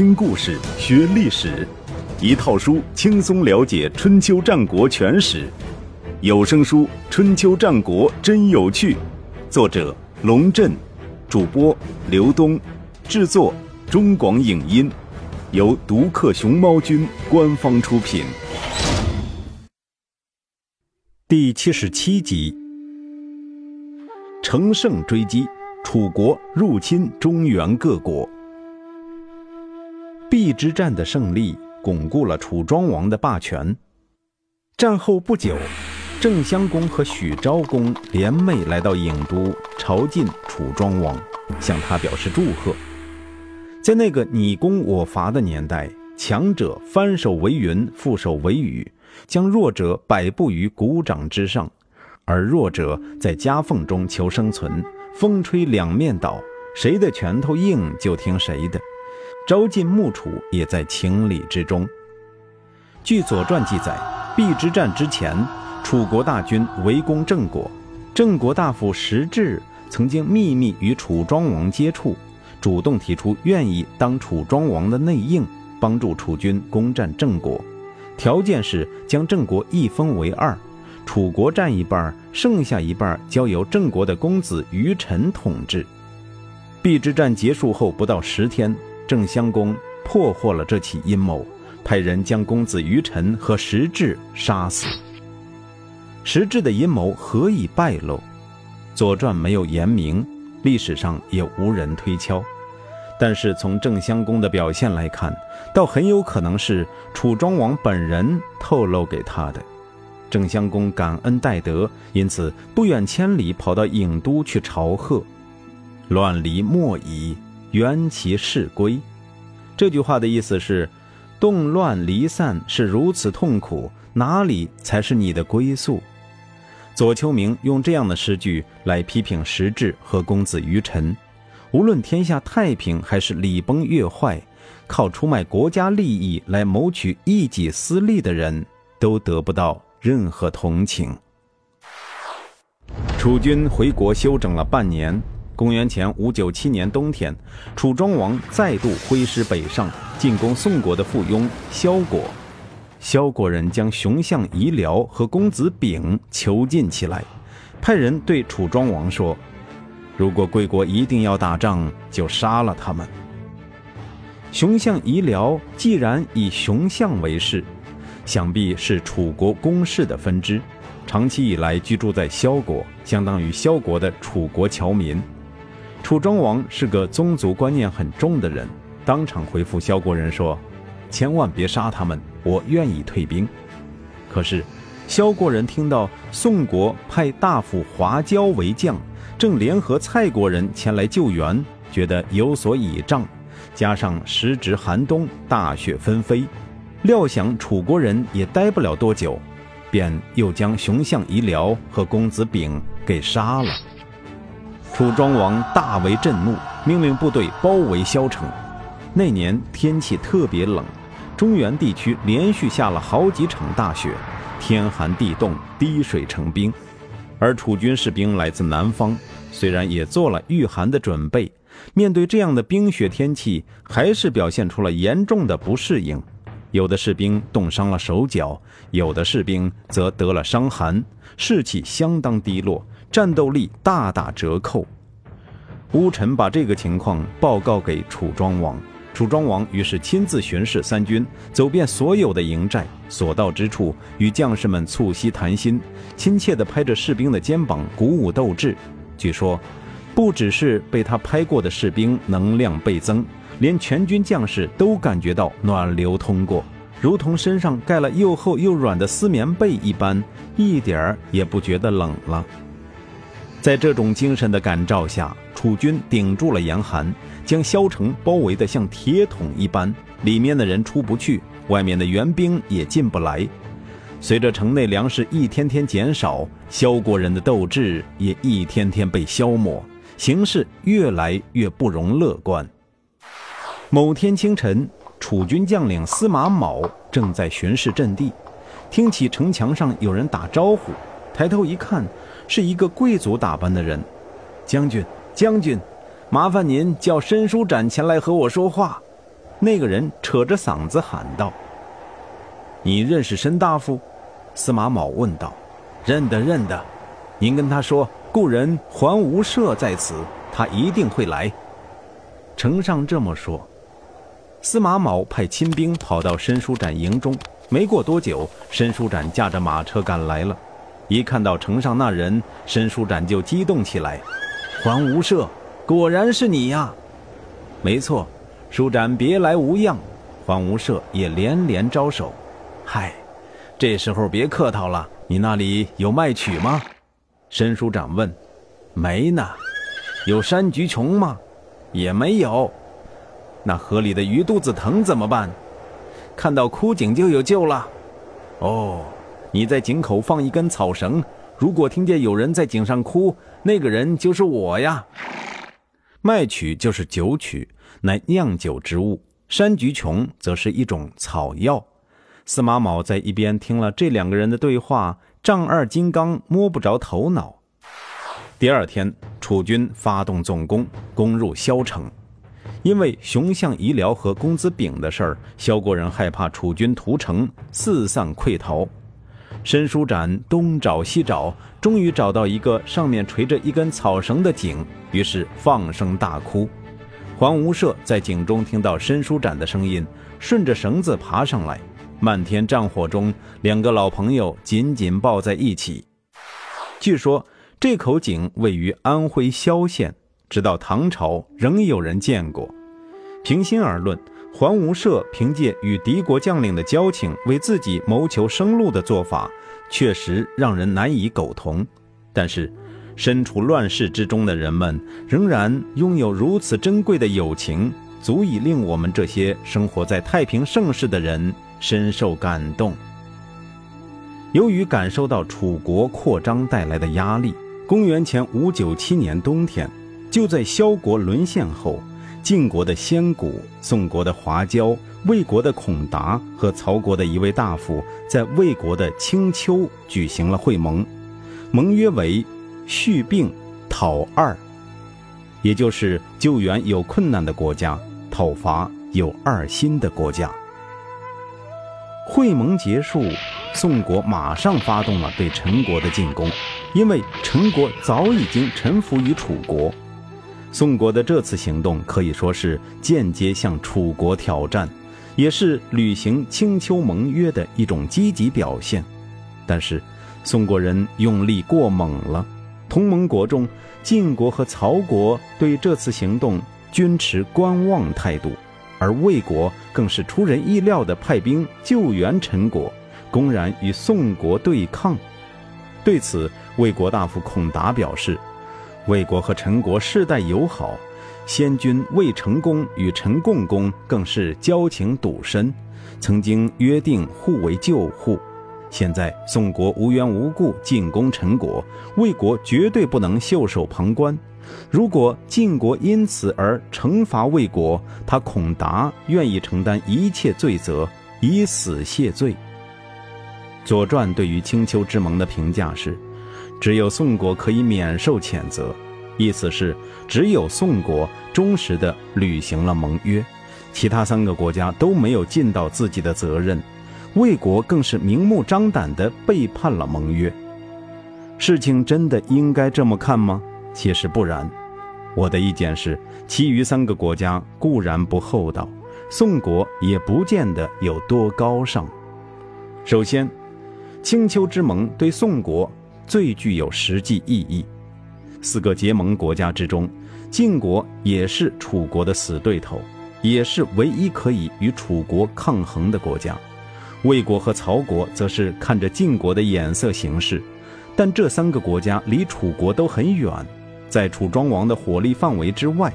听故事学历史，一套书轻松了解春秋战国全史。有声书《春秋战国真有趣》，作者龙震，主播刘东，制作中广影音，由独克熊猫君官方出品。第七十七集：乘胜追击，楚国入侵中原各国。邲之战的胜利巩固了楚庄王的霸权。战后不久，郑襄公和许昭公联袂来到郢都朝觐楚庄王，向他表示祝贺。在那个你攻我伐的年代，强者翻手为云，覆手为雨，将弱者摆布于股掌之上，而弱者在夹缝中求生存，风吹两面倒，谁的拳头硬就听谁的。招晋暮楚也在情理之中。据《左传》记载，邲之战之前，楚国大军围攻郑国，郑国大夫石质曾经秘密与楚庄王接触，主动提出愿意当楚庄王的内应，帮助楚军攻占郑国，条件是将郑国一分为二，楚国占一半，剩下一半交由郑国的公子于臣统治。邲之战结束后不到十天。郑襄公破获了这起阴谋，派人将公子于臣和石质杀死。石质的阴谋何以败露？《左传》没有言明，历史上也无人推敲。但是从郑襄公的表现来看，倒很有可能是楚庄王本人透露给他的。郑襄公感恩戴德，因此不远千里跑到郢都去朝贺。乱离莫已。缘其事归，这句话的意思是，动乱离散是如此痛苦，哪里才是你的归宿？左丘明用这样的诗句来批评石质和公子于臣，无论天下太平还是礼崩乐坏，靠出卖国家利益来谋取一己私利的人，都得不到任何同情。楚军回国休整了半年。公元前五九七年冬天，楚庄王再度挥师北上，进攻宋国的附庸萧国。萧国人将熊相夷辽和公子丙囚禁起来，派人对楚庄王说：“如果贵国一定要打仗，就杀了他们。”熊相夷辽既然以熊相为氏，想必是楚国公室的分支，长期以来居住在萧国，相当于萧国的楚国侨民。楚庄王是个宗族观念很重的人，当场回复萧国人说：“千万别杀他们，我愿意退兵。”可是，萧国人听到宋国派大夫华交为将，正联合蔡国人前来救援，觉得有所倚仗。加上时值寒冬，大雪纷飞，料想楚国人也待不了多久，便又将熊相夷辽和公子丙给杀了。楚庄王大为震怒，命令部队包围萧城。那年天气特别冷，中原地区连续下了好几场大雪，天寒地冻，滴水成冰。而楚军士兵来自南方，虽然也做了御寒的准备，面对这样的冰雪天气，还是表现出了严重的不适应。有的士兵冻伤了手脚，有的士兵则得了伤寒，士气相当低落。战斗力大打折扣，乌臣把这个情况报告给楚庄王，楚庄王于是亲自巡视三军，走遍所有的营寨，所到之处与将士们促膝谈心，亲切地拍着士兵的肩膀，鼓舞斗志。据说，不只是被他拍过的士兵能量倍增，连全军将士都感觉到暖流通过，如同身上盖了又厚又软的丝棉被一般，一点儿也不觉得冷了。在这种精神的感召下，楚军顶住了严寒，将萧城包围得像铁桶一般，里面的人出不去，外面的援兵也进不来。随着城内粮食一天天减少，萧国人的斗志也一天天被消磨，形势越来越不容乐观。某天清晨，楚军将领司马卯正在巡视阵地，听起城墙上有人打招呼，抬头一看。是一个贵族打扮的人，将军，将军，麻烦您叫申叔展前来和我说话。那个人扯着嗓子喊道：“你认识申大夫？”司马卯问道。“认得，认得。您跟他说，故人还无赦在此，他一定会来。”丞相这么说。司马卯派亲兵跑到申叔展营中，没过多久，申叔展驾着马车赶来了。一看到城上那人，申叔展就激动起来：“还无赦，果然是你呀！”“没错。”舒展别来无恙，黄无赦也连连招手。嗨，这时候别客套了，你那里有卖曲吗？申署长问。没呢。有山菊琼吗？也没有。那河里的鱼肚子疼怎么办？看到枯井就有救了。哦，你在井口放一根草绳，如果听见有人在井上哭，那个人就是我呀。麦曲就是酒曲。乃酿酒之物，山菊琼则是一种草药。司马卯在一边听了这两个人的对话，丈二金刚摸不着头脑。第二天，楚军发动总攻，攻入萧城。因为熊相遗辽和公子炳的事儿，萧国人害怕楚军屠城，四散溃逃。申叔展东找西找，终于找到一个上面垂着一根草绳的井，于是放声大哭。黄无赦在井中听到申叔展的声音，顺着绳子爬上来。漫天战火中，两个老朋友紧紧抱在一起。据说这口井位于安徽萧县，直到唐朝仍有人见过。平心而论，桓无赦凭借与敌国将领的交情为自己谋求生路的做法，确实让人难以苟同。但是，身处乱世之中的人们，仍然拥有如此珍贵的友情，足以令我们这些生活在太平盛世的人深受感动。由于感受到楚国扩张带来的压力，公元前五九七年冬天，就在萧国沦陷后，晋国的先谷、宋国的华交、魏国的孔达和曹国的一位大夫，在魏国的青丘举行了会盟，盟约为。续病讨二，也就是救援有困难的国家，讨伐有二心的国家。会盟结束，宋国马上发动了对陈国的进攻，因为陈国早已经臣服于楚国。宋国的这次行动可以说是间接向楚国挑战，也是履行青丘盟约的一种积极表现。但是，宋国人用力过猛了。同盟国中，晋国和曹国对这次行动均持观望态度，而魏国更是出人意料地派兵救援陈国，公然与宋国对抗。对此，魏国大夫孔达表示：“魏国和陈国世代友好，先君魏成公与陈共公更是交情笃深，曾经约定互为旧户。”现在宋国无缘无故进攻陈国，魏国绝对不能袖手旁观。如果晋国因此而惩罚魏国，他孔达愿意承担一切罪责，以死谢罪。《左传》对于青丘之盟的评价是：只有宋国可以免受谴责，意思是只有宋国忠实地履行了盟约，其他三个国家都没有尽到自己的责任。魏国更是明目张胆地背叛了盟约。事情真的应该这么看吗？其实不然。我的意见是，其余三个国家固然不厚道，宋国也不见得有多高尚。首先，青丘之盟对宋国最具有实际意义。四个结盟国家之中，晋国也是楚国的死对头，也是唯一可以与楚国抗衡的国家。魏国和曹国则是看着晋国的眼色行事，但这三个国家离楚国都很远，在楚庄王的火力范围之外，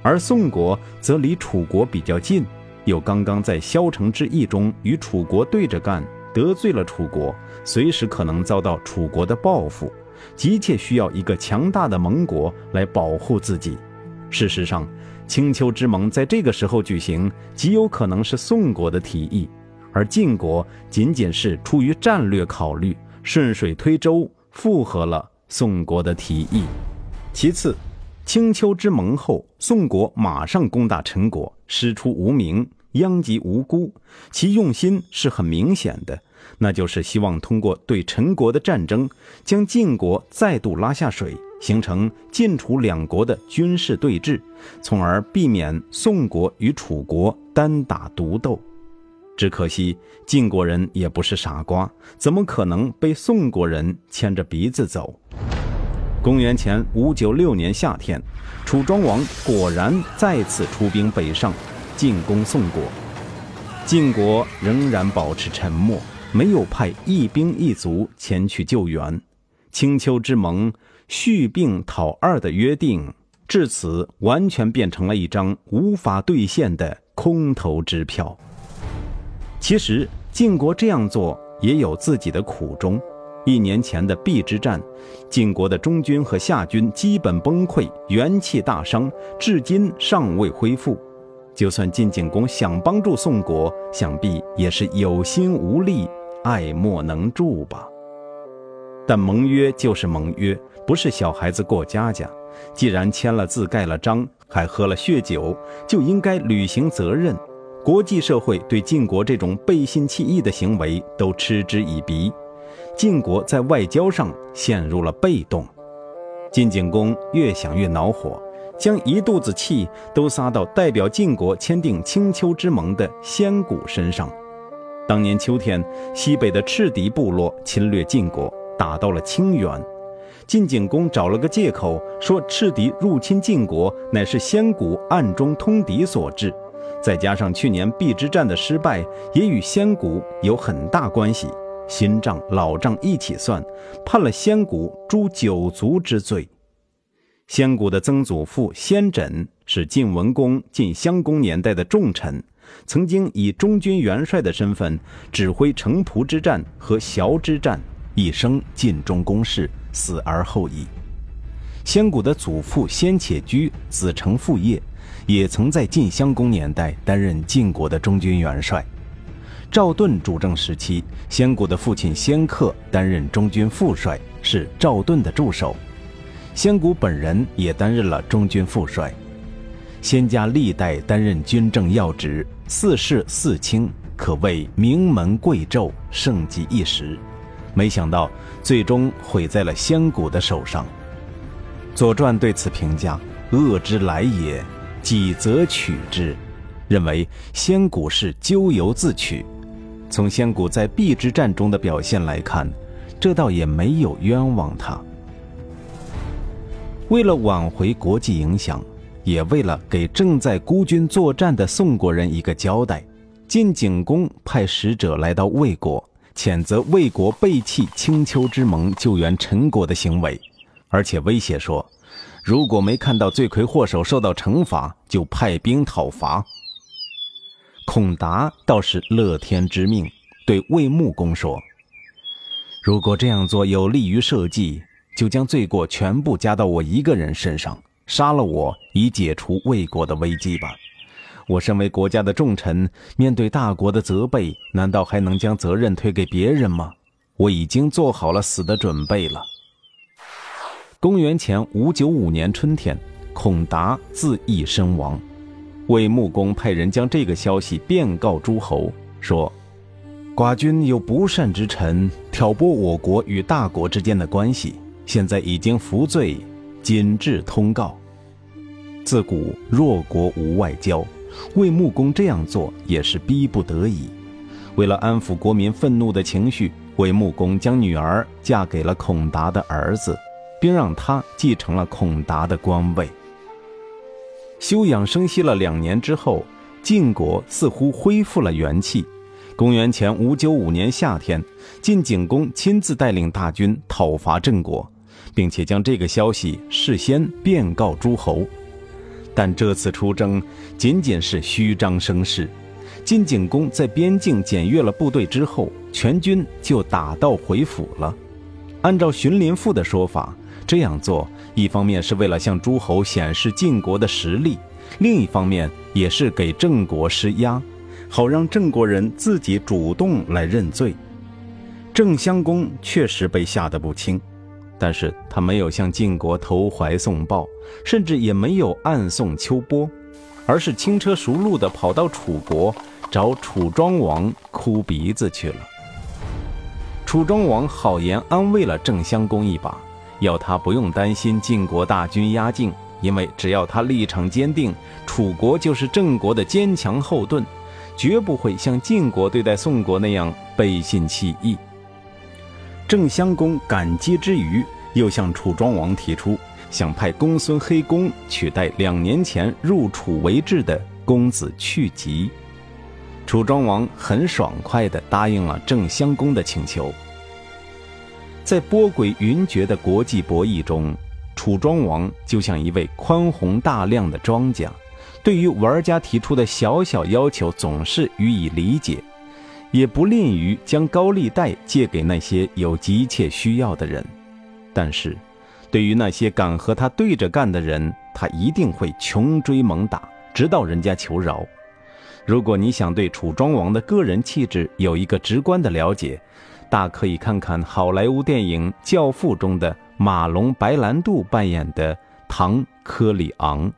而宋国则离楚国比较近，又刚刚在萧城之役中与楚国对着干，得罪了楚国，随时可能遭到楚国的报复，急切需要一个强大的盟国来保护自己。事实上，青丘之盟在这个时候举行，极有可能是宋国的提议。而晋国仅仅是出于战略考虑，顺水推舟附和了宋国的提议。其次，青丘之盟后，宋国马上攻打陈国，师出无名，殃及无辜。其用心是很明显的，那就是希望通过对陈国的战争，将晋国再度拉下水，形成晋楚两国的军事对峙，从而避免宋国与楚国单打独斗。只可惜晋国人也不是傻瓜，怎么可能被宋国人牵着鼻子走？公元前五九六年夏天，楚庄王果然再次出兵北上，进攻宋国。晋国仍然保持沉默，没有派一兵一卒前去救援。青丘之盟续并讨二的约定，至此完全变成了一张无法兑现的空头支票。其实晋国这样做也有自己的苦衷。一年前的邲之战，晋国的中军和夏军基本崩溃，元气大伤，至今尚未恢复。就算晋景公想帮助宋国，想必也是有心无力，爱莫能助吧。但盟约就是盟约，不是小孩子过家家。既然签了字、盖了章，还喝了血酒，就应该履行责任。国际社会对晋国这种背信弃义的行为都嗤之以鼻。晋国在外交上陷入了被动，晋景公越想越恼火，将一肚子气都撒到代表晋国签订青丘之盟的先谷身上。当年秋天，西北的赤狄部落侵略晋国，打到了清远，晋景公找了个借口说赤狄入侵晋国乃是先谷暗中通敌所致，再加上去年邲之战的失败，也与先谷有很大关系。新账老账一起算，判了先谷诛九族之罪。先谷的曾祖父先轸是晋文公、晋襄公年代的重臣，曾经以中军元帅的身份指挥城濮之战和崤之战，一生尽忠公事，死而后已。先谷的祖父先且居子承父业，也曾在晋襄公年代担任晋国的中军元帅。赵盾主政时期，先谷的父亲先克担任中军副帅，是赵盾的助手。仙谷本人也担任了中军副帅。仙家历代担任军政要职，四世四卿，可谓名门贵胄，盛极一时。没想到最终毁在了仙谷的手上。《左传》对此评价：“恶之来也，己则取之。”认为仙谷是咎由自取。从仙谷在邲之战中的表现来看，这倒也没有冤枉他。为了挽回国际影响，也为了给正在孤军作战的宋国人一个交代，晋景公派使者来到魏国，谴责魏国背弃青丘之盟、救援陈国的行为，而且威胁说，如果没看到罪魁祸首受到惩罚，就派兵讨伐。孔达倒是乐天知命，对魏穆公说：“如果这样做有利于社稷，就将罪过全部加到我一个人身上，杀了我，以解除魏国的危机吧。我身为国家的重臣，面对大国的责备，难道还能将责任推给别人吗？我已经做好了死的准备了。”公元前五九五年春天，孔达自缢身亡。魏穆公派人将这个消息遍告诸侯，说：“寡君有不善之臣挑拨我国与大国之间的关系，现在已经服罪，谨致通告。自古弱国无外交，魏穆公这样做也是逼不得已。为了安抚国民愤怒的情绪，魏穆公将女儿嫁给了孔达的儿子，并让他继承了孔达的官位。”休养生息了两年之后，晋国似乎恢复了元气。公元前五九五年夏天，晋景公亲自带领大军讨伐郑国，并且将这个消息事先便告诸侯。但这次出征仅仅是虚张声势。晋景公在边境检阅了部队之后，全军就打道回府了。按照荀林赋的说法。这样做，一方面是为了向诸侯显示晋国的实力，另一方面也是给郑国施压，好让郑国人自己主动来认罪。郑襄公确实被吓得不轻，但是他没有向晋国投怀送抱，甚至也没有暗送秋波，而是轻车熟路地跑到楚国找楚庄王哭鼻子去了。楚庄王好言安慰了郑襄公一把，要他不用担心晋国大军压境，因为只要他立场坚定，楚国就是郑国的坚强后盾，绝不会像晋国对待宋国那样背信弃义。郑襄公感激之余，又向楚庄王提出，想派公孙黑公取代两年前入楚为质的公子去疾。楚庄王很爽快地答应了郑襄公的请求。在波诡云谲的国际博弈中，楚庄王就像一位宽宏大量的庄家，对于玩家提出的小小要求总是予以理解。也不吝于将高利贷借给那些有急切需要的人，但是，对于那些敢和他对着干的人，他一定会穷追猛打，直到人家求饶。如果你想对楚庄王的个人气质有一个直观的了解，大可以看看好莱坞电影《教父》中的马龙·白兰度扮演的唐·科里昂。